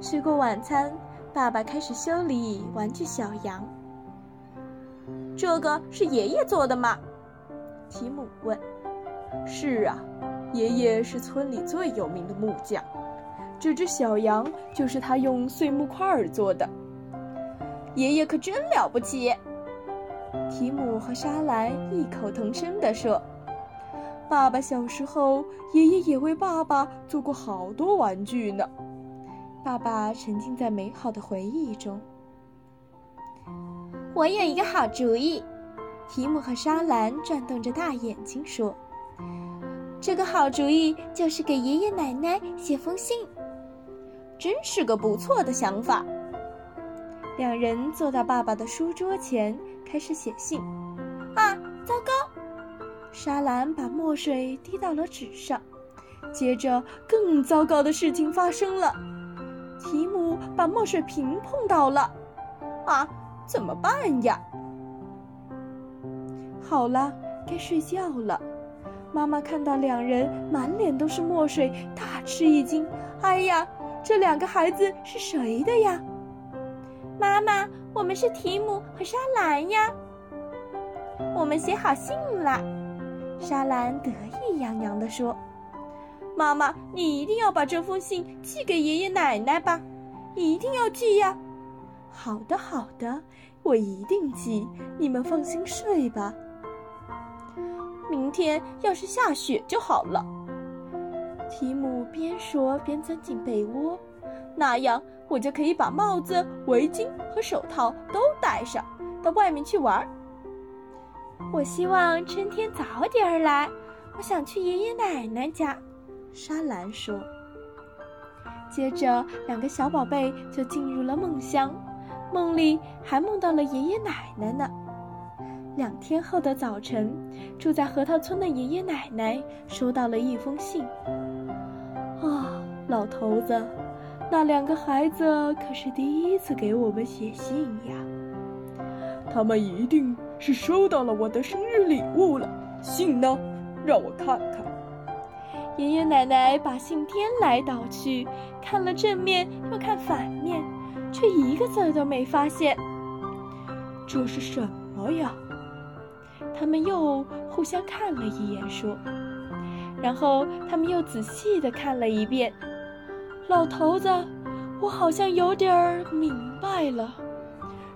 吃过晚餐，爸爸开始修理玩具小羊。这个是爷爷做的吗？提姆问。是啊，爷爷是村里最有名的木匠。这只小羊就是他用碎木块儿做的。爷爷可真了不起！提姆和莎兰异口同声地说：“爸爸小时候，爷爷也为爸爸做过好多玩具呢。”爸爸沉浸在美好的回忆中。我有一个好主意，提姆和莎兰转动着大眼睛说：“这个好主意就是给爷爷奶奶写封信，真是个不错的想法。”两人坐到爸爸的书桌前，开始写信。啊，糟糕！沙兰把墨水滴到了纸上，接着更糟糕的事情发生了。提姆把墨水瓶碰倒了。啊！怎么办呀？好了，该睡觉了。妈妈看到两人满脸都是墨水，大吃一惊。哎呀，这两个孩子是谁的呀？妈妈，我们是提姆和沙兰呀。我们写好信了。莎兰得意洋洋地说：“妈妈，你一定要把这封信寄给爷爷奶奶吧，一定要寄呀。”好的，好的，我一定寄。你们放心睡吧。明天要是下雪就好了。提姆边说边钻进被窝，那样我就可以把帽子、围巾和手套都戴上，到外面去玩。我希望春天早点儿来，我想去爷爷奶奶家。莎兰说。接着，两个小宝贝就进入了梦乡。梦里还梦到了爷爷奶奶呢。两天后的早晨，住在核桃村的爷爷奶奶收到了一封信。啊，老头子，那两个孩子可是第一次给我们写信呀。他们一定是收到了我的生日礼物了。信呢？让我看看。爷爷奶奶把信颠来倒去，看了正面又看反面。却一个字都没发现。这是什么呀？他们又互相看了一眼，说，然后他们又仔细的看了一遍。老头子，我好像有点儿明白了。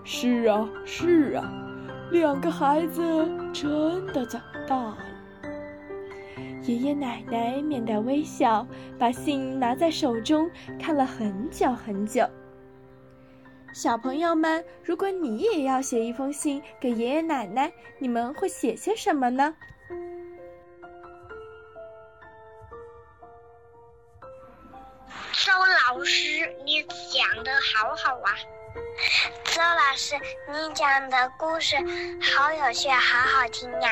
是啊，是啊，两个孩子真的长大了。爷爷奶奶面带微笑，把信拿在手中看了很久很久。小朋友们，如果你也要写一封信给爷爷奶奶，你们会写些什么呢？周老师，你讲的好好啊！周老师，你讲的故事好有趣，好好听呀！